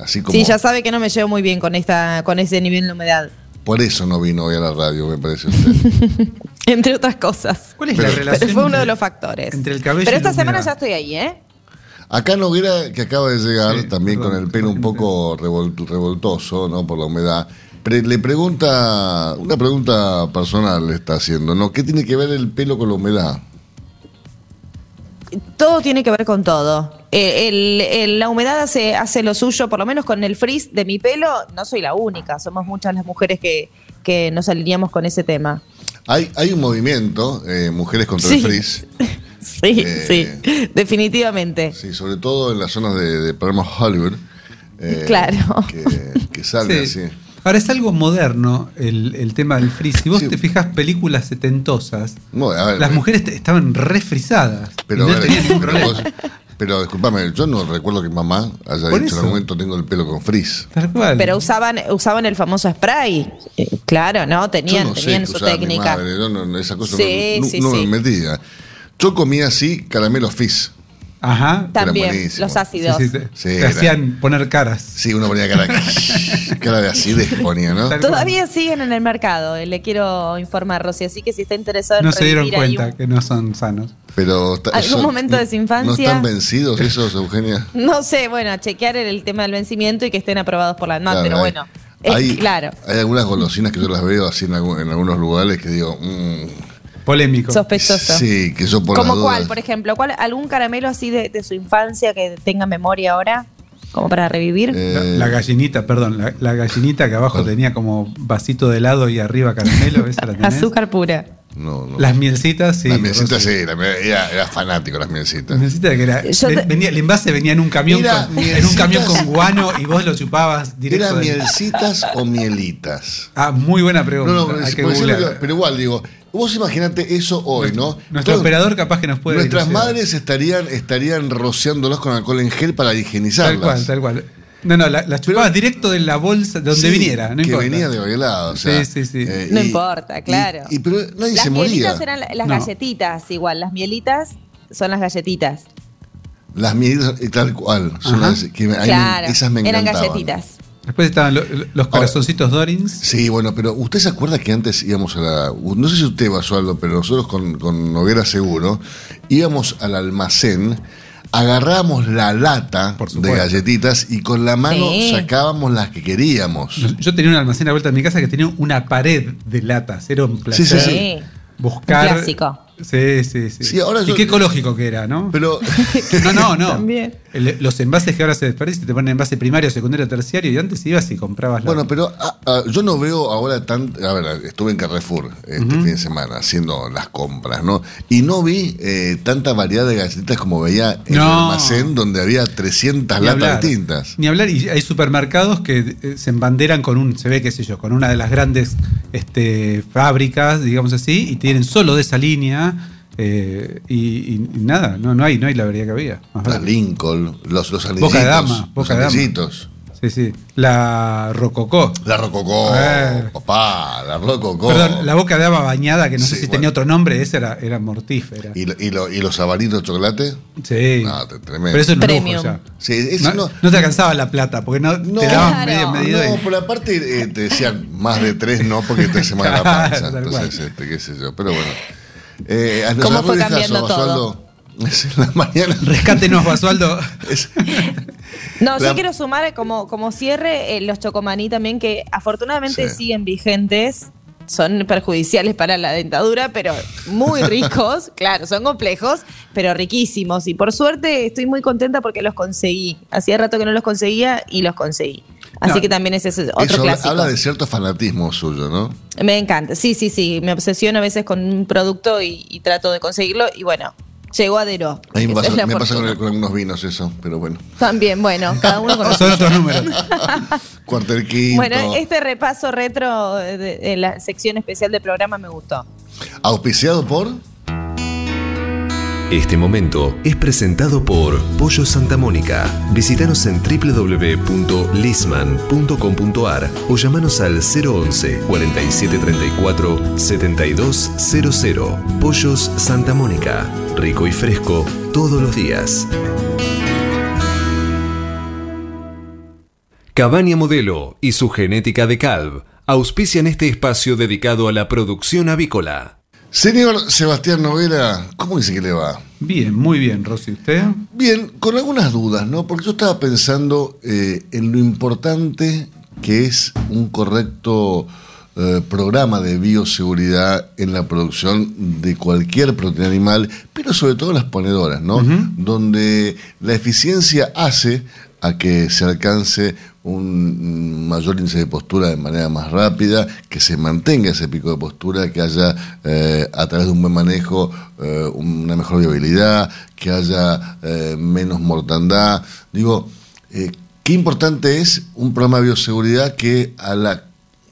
Así como. Sí, ya sabe que no me llevo muy bien con esta, con ese nivel de humedad. Por eso no vino hoy a la radio, me parece usted. [LAUGHS] [LAUGHS] Entre otras cosas. ¿Cuál es la Pero- relación Pero fue uno de los factores. entre el cabello Pero y esta la semana humedad? ya estoy ahí, ¿eh? Acá Noguera, que acaba de llegar, también con el pelo un poco revol- revoltoso, ¿no? Por la humedad. Pre- le pregunta, una pregunta personal le está haciendo, ¿no? ¿Qué tiene que ver el pelo con la humedad? Todo tiene que ver con todo. Eh, el- el- la humedad hace, hace lo suyo, por lo menos con el frizz de mi pelo, no soy la única, somos muchas las mujeres que, que nos alineamos con ese tema. Hay, hay un movimiento, eh, Mujeres contra Sí. el Frizz. [LAUGHS] Sí, Eh, sí, definitivamente. Sí, sobre todo en las zonas de, de Palermo Hollywood. eh, Claro. Que, que sale Sí. así. Ahora es algo moderno el, el tema del frizz. Si vos te fijas películas setentosas, No, a ver, las eh, mujeres te- estaban refrizadas. Pero, no a ver, tenían ningún pero, problema. vos- pero discúlpame, yo no recuerdo que mamá haya Por dicho en eso. algún momento tengo el pelo con frizz. Tal cual. Pero usaban, usaban el famoso spray. Eh, claro, ¿no? Tenían, yo no sé tenían qué su usaba mi técnica. madre, yo no- esa cosa Sí, no, sí, no sí. me metía. Yo comía así caramelos fizz. Ajá. También, los ácidos. Sí, sí, te, Sí, te era- hacían poner caras. Sí, uno ponía cara, [LAUGHS] cara de acidez ponía, ¿no? Todavía siguen en el mercado, eh, le quiero informar, Rosy, así que si está interesado en No se dieron cuenta que no son sanos. Pero ¿Algún momento de no- su infancia? ¿No están vencidos esos, Eugenia? No sé, bueno, chequear el tema del vencimiento y que estén aprobados por la ANMAT, Claro, pero hay- bueno. es hay, claro, hay algunas golosinas que yo las veo así en, algún- en algunos lugares que digo, mm, Polémico. sospechoso. sí, que yo por ¿Como cuál, por ejemplo? ¿Cuál, ¿Algún caramelo así de, de su infancia que tenga memoria ahora? Como para revivir. Eh, La, la gallinita, perdón, la, la gallinita que abajo tenía como vasito de helado y arriba caramelo, [LAUGHS] esa la tenés. Azúcar pura. No, no. Las mielcitas, sí. las mielcitas, sí, era, era fanático las mielcitas. Las mielcitas que era, Yo ven- te- venía, el envase venía en un camión Era con, en un camión con guano y vos lo chupabas directo. ¿Eran del- mielcitas o mielitas? Ah, muy buena pregunta. No, no, Hay es- que eso pero igual digo, vos imaginate eso hoy, ¿no? Nuestro Todos- operador capaz que nos puede Nuestras madres estarían, estarían rociándolos con alcohol en gel para Tal higienizarlas. cual, tal cual. No, no, la- las chupabas directo de la bolsa, de donde Sí, viniera, no que importa. venía de aquel lado. O sea, Sí, sí, sí. eh, No y- importa, claro. Y, y- pero nadie las se moría. mielitas eran la- las No. galletitas, igual. Las mielitas son las galletitas. Las mielitas, eh, tal cual. Son las que me- Claro, esas me eran galletitas. Después estaban lo- lo- los corazoncitos Dorins. Sí, bueno, pero ¿usted se acuerda que antes íbamos a la... No sé si usted, Basualdo, pero nosotros con, con Noguera Seguro íbamos al almacén, agarrábamos la lata de galletitas y con la mano Sí. sacábamos las que queríamos. Yo tenía un almacén a la vuelta de mi casa que tenía una pared de latas. Era un placer Sí, sí, sí. Sí. buscar. Sí, sí, sí. Sí, ahora y yo- qué ecológico que era, ¿no? Pero [LAUGHS] no, no, no. También. El- los envases que ahora se desperdician te ponen envase primario, secundario, terciario y antes ibas y comprabas la. Bueno, pero ah, ah, yo no veo ahora tan. A ver, estuve en Carrefour este fin de semana haciendo las compras, ¿no? Y no vi eh, tanta variedad de galletitas como veía en el almacén donde había 300 Ni latas distintas. Ni hablar, y hay supermercados que eh, se embanderan con un, se ve, qué sé yo, con una de las grandes este, fábricas, digamos así, y tienen solo de esa línea. Eh, y, y- y nada, no, no hay, no hay la variedad que había. Más Las vale. Lincoln, los, los anillitos. Boca de dama, los dama. anillitos. Sí, sí. La Rococó. La Rococó, Eh. papá, la Rococó. Perdón, la boca de dama bañada, que no sé si bueno. tenía otro nombre, esa era, era mortífera. ¿Y, lo- y, lo- y los sabanitos de chocolate? Sí. No, tremendo. Pero eso es un lujo ya. Sí, eso No, no, no te alcanzaba la plata, porque no, No, te daban Claro. medio medido. No, y- por aparte eh, te decían más de tres no porque te [LAUGHS] se mueve la panza. Entonces, este, qué sé yo. Pero bueno. Eh, a ¿Cómo fue cambiando [LAUGHS] es en la mañana. Rescátenos, Basualdo. Es- [LAUGHS] No, La- yo quiero sumar como, como cierre eh, los chocomaní también, que afortunadamente Sí. siguen vigentes. Son perjudiciales para la dentadura, pero muy [LAUGHS] ricos. claro, son complejos, pero riquísimos. Y por suerte estoy muy contenta porque los conseguí. Hacía rato que no los conseguía y los conseguí. Así No, que también ese es otro eso habla- clásico. habla de cierto fanatismo suyo, ¿no? Me encanta. Sí, sí, sí. Me obsesiono a veces con un producto y, y trato de conseguirlo. Y bueno, llegó a mí me pasa, me con, fortuna. el- con algunos vinos eso, pero bueno. También, bueno, cada uno con Son otros números. [LAUGHS] Cuartel quinto. Bueno, este repaso retro de, de la sección especial del programa me gustó. Auspiciado por. Este momento es presentado por Pollo Santa Mónica. Visítanos en www.lisman.com.ar o llamanos al 011 4734 7200. Pollos Santa Mónica. Rico y fresco todos los días. Cabaña Modelo y su genética de Calv auspician este espacio dedicado a la producción avícola. Señor Sebastián Noguera, ¿cómo dice que le va? Bien, muy bien, Rosy. ¿Usted? Bien, con algunas dudas, ¿no? Porque yo estaba pensando eh, en lo importante que es un correcto eh, programa de bioseguridad en la producción de cualquier proteína animal, pero sobre todo en las ponedoras, ¿no? Donde la eficiencia hace a que se alcance un mayor índice de postura de manera más rápida, que se mantenga ese pico de postura, que haya eh, a través de un buen manejo eh, una mejor viabilidad, que haya eh, menos mortandad. Digo, qué importante es un programa de bioseguridad que a la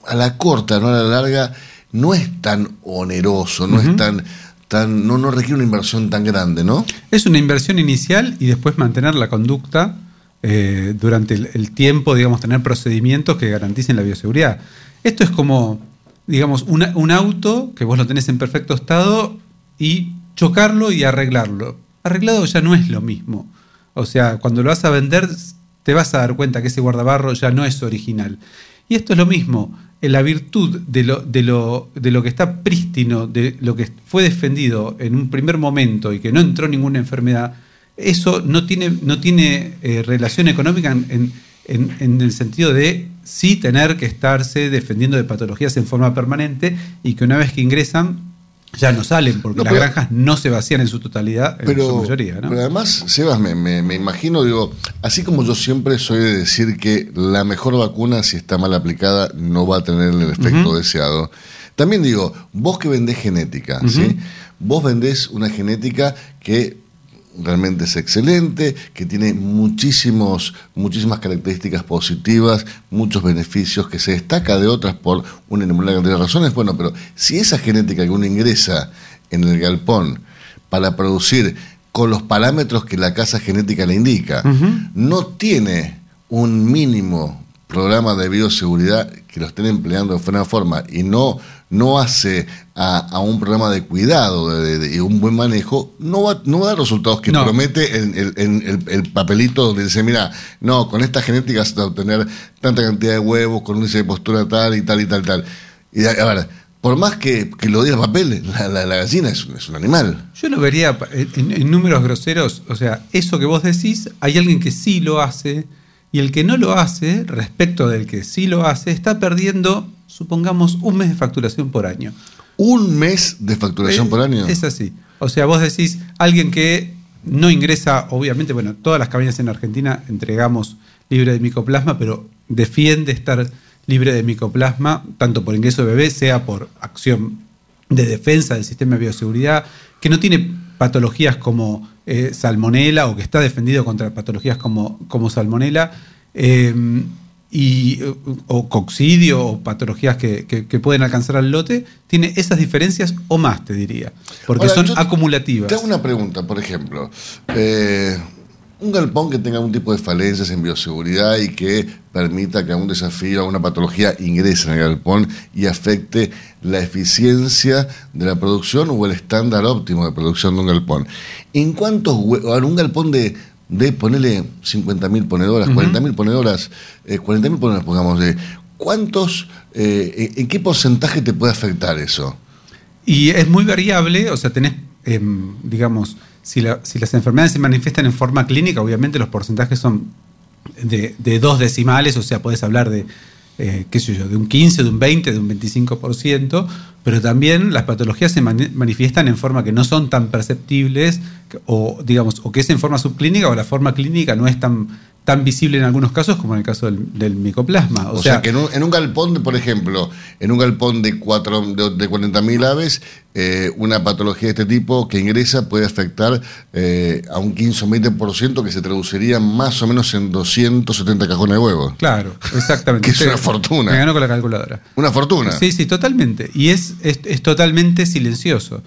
a la corta, no a la larga, no es tan oneroso, no es tan, tan, no, no requiere una inversión tan grande, ¿no? Es una inversión inicial y después mantener la conducta eh, durante el, tiempo, digamos, tener procedimientos que garanticen la bioseguridad. Esto es como, digamos, un auto que vos lo tenés en perfecto estado y chocarlo y arreglarlo. Arreglado ya no es lo mismo. O sea, cuando lo vas a vender, te vas a dar cuenta que ese guardabarro ya no es original. Y esto es lo mismo. La virtud de lo, de, lo, de lo que está prístino, de lo que fue defendido en un primer momento y que no entró ninguna enfermedad, eso no tiene, no tiene eh, relación económica en, en- en- el sentido de sí tener que estarse defendiendo de patologías en forma permanente y que una vez que ingresan ya no salen, porque No, las granjas no se vacían en su totalidad, en su mayoría. ¿no? pero además, Sebas, me, me- me imagino, digo, así como yo siempre soy de decir que la mejor vacuna, si está mal aplicada, no va a tener el efecto deseado. También digo, vos que vendés genética. ¿sí? Vos vendés una genética que realmente es excelente, que tiene muchísimos, muchísimas características positivas, muchos beneficios, que se destaca de otras por una enorme cantidad de razones. Bueno, pero si esa genética que uno ingresa en el galpón para producir con los parámetros que la casa genética le indica, no tiene un mínimo programa de bioseguridad que lo estén empleando de buena forma y no, no hace a, a un programa de cuidado de- de- y un buen manejo, no va, no va a dar resultados que No. promete el, el- el- el- el papelito donde dice, mira, no, con esta genética se va a obtener tanta cantidad de huevos, con un índice de postura tal y tal y tal, tal. Y a, ver, por más que, que lo diga el papel, la, la- la gallina es, un- es un animal. Yo lo vería en, en números groseros, o sea, eso que vos decís, hay alguien que sí lo hace y el que no lo hace, respecto del que sí lo hace, está perdiendo, supongamos, un mes de facturación por año. ¿Un mes de facturación por año? Es así. O sea, vos decís, alguien que no ingresa, obviamente, bueno, todas las cabañas en Argentina entregamos libre de micoplasma, pero defiende estar libre de micoplasma, tanto por ingreso de bebé, sea por acción de defensa del sistema de bioseguridad, que no tiene patologías como eh, salmonela o que está defendido contra patologías como, como salmonela. eh, y, o coccidio o patologías que, que- que pueden alcanzar al lote, tiene esas diferencias o más, te diría, porque Ahora, son acumulativas. Te hago una pregunta, por ejemplo. Eh, un galpón que tenga algún tipo de falencias en bioseguridad y que permita que algún desafío, alguna patología ingrese en el galpón y afecte la eficiencia de la producción o el estándar óptimo de producción de un galpón. ¿En cuántos un galpón de, de ponerle 50.000 ponedoras, Ujú. 40.000 ponedoras, eh, 40.000 ponedoras, pongamos, de ¿cuántos, eh, en- qué porcentaje te puede afectar eso? Y es muy variable, o sea, tenés, em, digamos, si, la- si las enfermedades se manifiestan en forma clínica, obviamente los porcentajes son de, de dos decimales, o sea, podés hablar de, eh, qué sé yo, de un 15, de un 20, de un 25%, pero también las patologías se mani- manifiestan en forma que no son tan perceptibles, o digamos, o que es en forma subclínica, o la forma clínica no es tan, tan visible en algunos casos como en el caso del, del micoplasma. O, sea, que en un, en un galpón, de, por ejemplo, en un galpón de, cuatro, de, de 40.000 aves, eh, una patología de este tipo que ingresa puede afectar eh, a un 15 o 20% que se traduciría más o menos en 270 cajones de huevos. Claro, [LAUGHS] exactamente. Que es una fortuna. Me ganó con la calculadora. Una fortuna. Sí, sí, totalmente. Y es, es, es totalmente silencioso.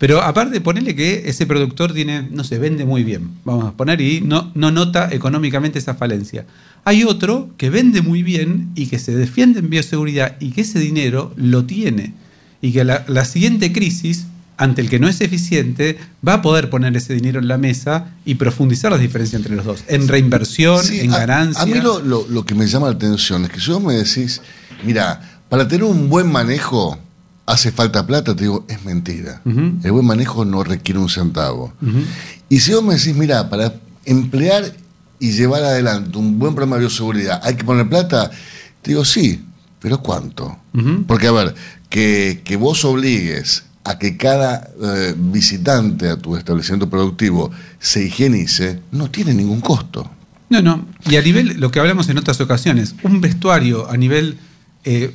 Pero aparte, ponerle que ese productor tiene, no se vende muy bien, vamos a poner, y no, no nota económicamente esa falencia. Hay otro que vende muy bien y que se defiende en bioseguridad y que ese dinero lo tiene. Y que la, la siguiente crisis, ante el que no es eficiente, va a poder poner ese dinero en la mesa y profundizar las diferencias entre los dos. En reinversión, Sí, en a- ganancia. A, mí lo, lo- lo que me llama la atención es que si vos me decís, mira, para tener un buen manejo hace falta plata, te digo, es mentira. El buen manejo no requiere un centavo. Y si vos me decís, mira, para emplear y llevar adelante un buen programa de bioseguridad, ¿hay que poner plata? Te digo, sí, pero ¿cuánto? Porque, a ver, que, que vos obligues a que cada eh, visitante a tu establecimiento productivo se higienice, no tiene ningún costo. No, no. Y a nivel, lo que hablamos en otras ocasiones, un vestuario a nivel eh,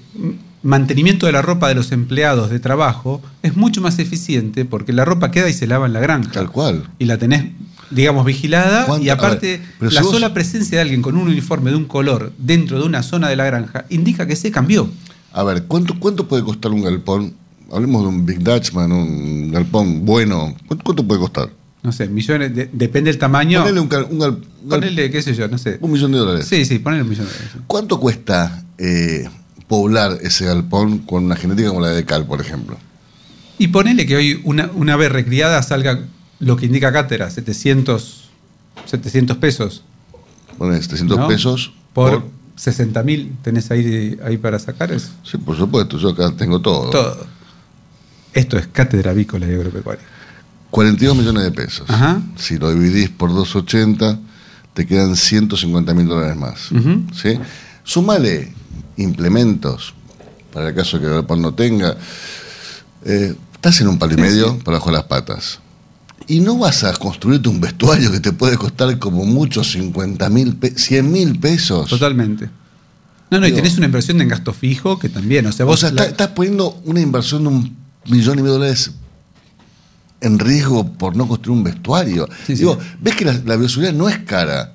mantenimiento de la ropa de los empleados de trabajo es mucho más eficiente porque la ropa queda y se lava en la granja. Tal cual. Y la tenés, digamos, vigilada ¿Cuánto? y aparte ver, la si vos- sola presencia de alguien con un uniforme de un color dentro de una zona de la granja indica que se cambió. A ver, ¿cuánto, ¿cuánto puede costar un galpón? Hablemos de un Big Dutchman, un galpón bueno. ¿Cuánto, cuánto puede costar? No sé, millones, de- depende del tamaño. Ponele un, gal- un gal- un gal- Ponele, qué sé yo, no sé. un millón de dólares. Sí, sí, ponele un millón de dólares. ¿Cuánto cuesta eh, poblar ese galpón con una genética como la de Cal, por ejemplo? Y ponele que hoy una, una ave recriada salga lo que indica cátedra, 700, 700 pesos. Ponen 700 ¿no? pesos por, por- 60 mil. ¿Tenés ahí, ahí para sacar eso? Sí, por supuesto, yo acá tengo todo. Todo. Esto es cátedra avícola y agropecuaria. 42 millones de pesos. Ajá. Si lo dividís por 280, te quedan 150 mil dólares más. Ujú. ¿sí? Sumale implementos, para el caso que el galpón no tenga. Eh, estás en un palo y medio para bajo las patas. Y no vas a construirte un vestuario que te puede costar como mucho 50 mil, 100 mil pesos. Totalmente. No, no, y tenés una inversión en gasto fijo que también, o sea, O vos sea, la- está- estás poniendo una inversión de un millón y medio de dólares en riesgo por no construir un vestuario. Sí, sí. Digo, ves que la, la bioseguridad no es cara.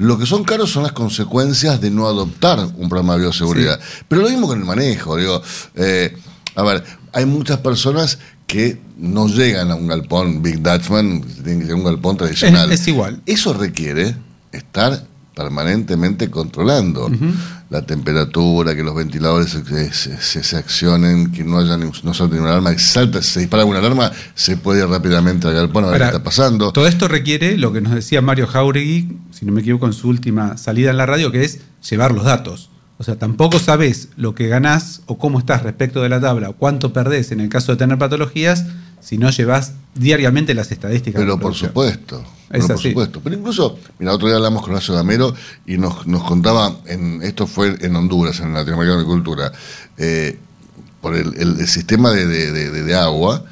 Lo que son caros son las consecuencias de no adoptar un programa de bioseguridad. Pero lo mismo con el manejo. Digo, eh, a ver, hay muchas personas que no llegan a un galpón Big Dutchman, tienen que ser un galpón tradicional. Es- es igual. Eso requiere estar permanentemente controlando la temperatura, que los ventiladores se, se- se- se accionen, que no haya no salte ni una alarma, salta, se dispara alguna alarma, se puede ir rápidamente al galpón a ver Ahora, qué está pasando. Todo esto requiere lo que nos decía Mario Jauregui, si no me equivoco, en su última salida en la radio, que es llevar los datos. O sea, tampoco sabes lo que ganás o cómo estás respecto de la tabla o cuánto perdés en el caso de tener patologías si no llevas diariamente las estadísticas. Pero por supuesto, Es pero por así. supuesto. Pero incluso, mira, otro día hablamos con Horacio Gamero y nos, nos contaba, en, esto fue en Honduras, en Latinoamérica de Cultura, eh, por el, el- el sistema de, de- de- de- de agua,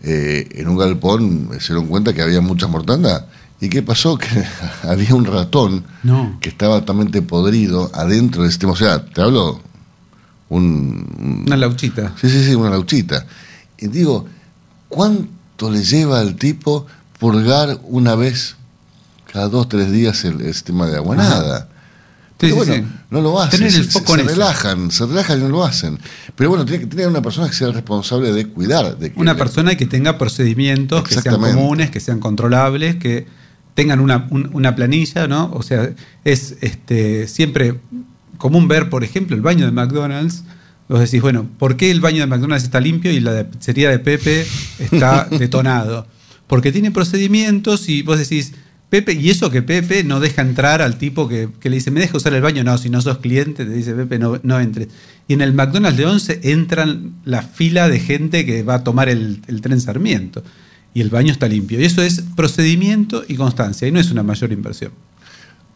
eh, en un galpón se dieron cuenta que había mucha mortandad. ¿Y qué pasó? [LAUGHS] Que había un ratón No. que estaba totalmente podrido adentro del sistema. O sea, te hablo un, Una lauchita. Sí, sí, sí, una lauchita. Y digo, ¿cuánto le lleva al tipo purgar una vez cada dos, tres días el, el sistema de agua? Ajá. Nada. Pero sí, bueno, sí. no lo hacen. Tener el se, foco se en eso. relajan, se relajan y no lo hacen. Pero bueno, tiene que tener una persona que sea responsable de cuidar. De que Una le- persona que tenga procedimientos que sean comunes, que sean controlables, que tengan una, un- una planilla, ¿no? O sea, es este siempre común ver, por ejemplo, el baño de McDonald's. Vos decís, bueno, ¿por qué el baño de McDonald's está limpio y la de pizzería de Pepe está [LAUGHS] detonado? Porque tiene procedimientos y vos decís, Pepe, y eso que Pepe no deja entrar al tipo que, que le dice, ¿me deja usar el baño? No, si no sos cliente, te dice Pepe, no, no entres. Y en el McDonald's de 11 entran la fila de gente que va a tomar el, el tren Sarmiento. Y el baño está limpio. Y eso es procedimiento y constancia. Y no es una mayor inversión.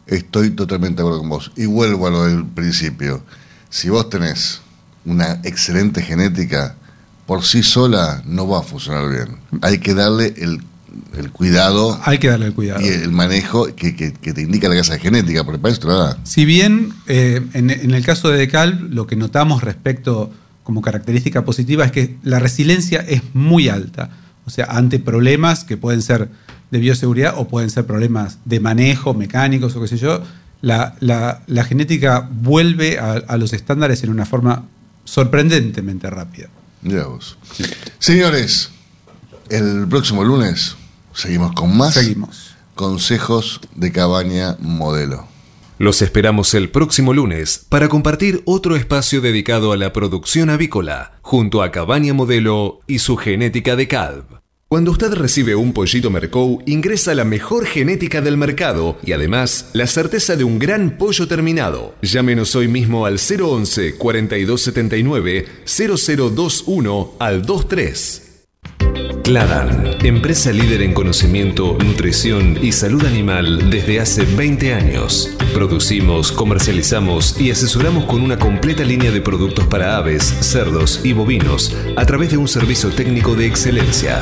Estoy totalmente de acuerdo con vos. Y vuelvo a lo del principio. Si vos tenés una excelente genética, por sí sola no va a funcionar bien. Hay que darle el, el cuidado Hay que darle el cuidado. y el manejo que, que- que te indica la casa de genética, porque para eso te lo da. Si bien eh, en, en el caso de Decal, lo que notamos respecto como característica positiva es que la resiliencia es muy alta. O sea, ante problemas que pueden ser de bioseguridad o pueden ser problemas de manejo, mecánicos o qué sé yo, la, la- la genética vuelve a, a los estándares en una forma sorprendentemente rápida. Vos. Señores, el próximo lunes seguimos con más Seguimos. consejos de cabaña modelo. Los esperamos el próximo lunes para compartir otro espacio dedicado a la producción avícola, junto a Cabaña Modelo y su genética de CALV. Cuando usted recibe un pollito Mercou, ingresa la mejor genética del mercado y además la certeza de un gran pollo terminado. Llámenos hoy mismo al 011 4279 0021 al 23. Cladan, empresa líder en conocimiento, nutrición y salud animal desde hace 20 años. Producimos, comercializamos y asesoramos con una completa línea de productos para aves, cerdos y bovinos a través de un servicio técnico de excelencia.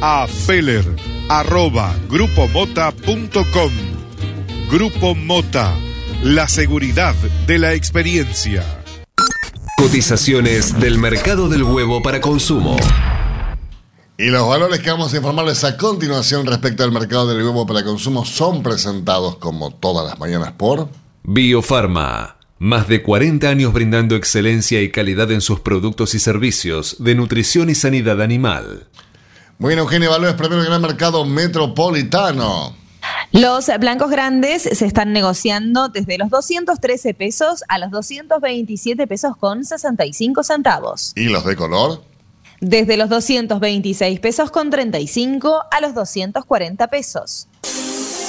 a feller arroba grupomota.com. Grupo Mota, la seguridad de la experiencia. Cotizaciones del mercado del huevo para consumo. Y los valores que vamos a informarles a continuación respecto al mercado del huevo para consumo son presentados como todas las mañanas por Biofarma. Más de 40 años brindando excelencia y calidad en sus productos y servicios de nutrición y sanidad animal. Bueno, Eugenio Valores, primero gran mercado metropolitano. Los blancos grandes se están negociando desde los 213 pesos a los 227 pesos con 65 centavos. ¿Y los de color? Desde los 226 pesos con 35 a los 240 pesos.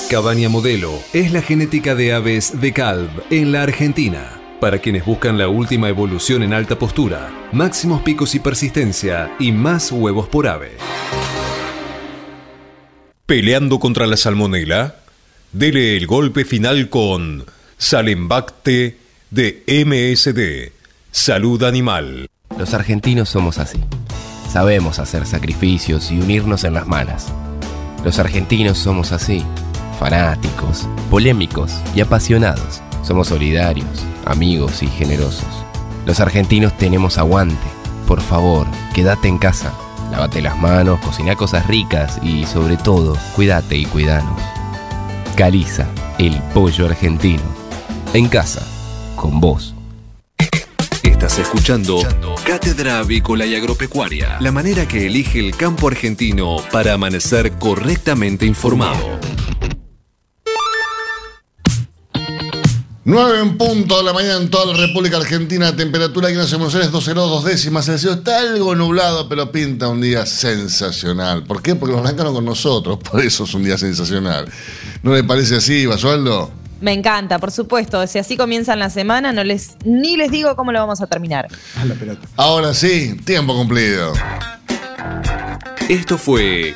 Cabaña Modelo es la genética de aves de Calv en la Argentina. Para quienes buscan la última evolución en alta postura, máximos picos y persistencia y más huevos por ave. Peleando contra la salmonela, dele el golpe final con Salembacte de MSD, Salud Animal. Los argentinos somos así. Sabemos hacer sacrificios y unirnos en las malas. Los argentinos somos así, fanáticos, polémicos y apasionados. Somos solidarios, amigos y generosos. Los argentinos tenemos aguante. Por favor, quédate en casa. Lávate las manos, cocina cosas ricas y sobre todo, cuídate y cuidanos. Caliza, el pollo argentino. En casa, con vos. Estás escuchando Cátedra Avícola y Agropecuaria, la manera que elige el campo argentino para amanecer correctamente informado. 9 en punto de la mañana en toda la República Argentina, temperatura aquí en Buenos Aires 2 dos décimas, el cielo está algo nublado, pero pinta un día sensacional. ¿Por qué? Porque los arrancaron con nosotros, [LAUGHS] por eso es un día sensacional. ¿No le parece así, Basualdo? Me encanta, por supuesto. Si así comienzan la semana, no les, ni les digo cómo lo vamos a terminar. Ahora sí, tiempo cumplido. Esto fue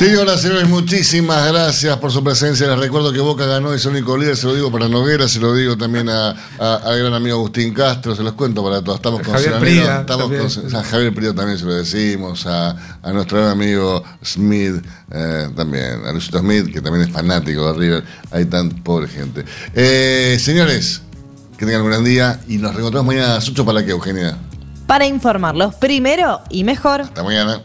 Señoras y señores, muchísimas gracias por su presencia. Les recuerdo que Boca ganó y es el único líder, se lo digo para Noguera, se lo digo también a, a- al gran amigo Agustín Castro, se los cuento para todos. Estamos con Javier Prida estamos con a Javier Prida también se lo decimos, a, a nuestro gran amigo Smith eh, también, a Luisito Smith, que también es fanático de River. Hay tan pobre gente. Eh, señores, que tengan un gran día y nos reencontramos mañana a las 8 para que Eugenia. Para informarlos primero y mejor. Hasta mañana.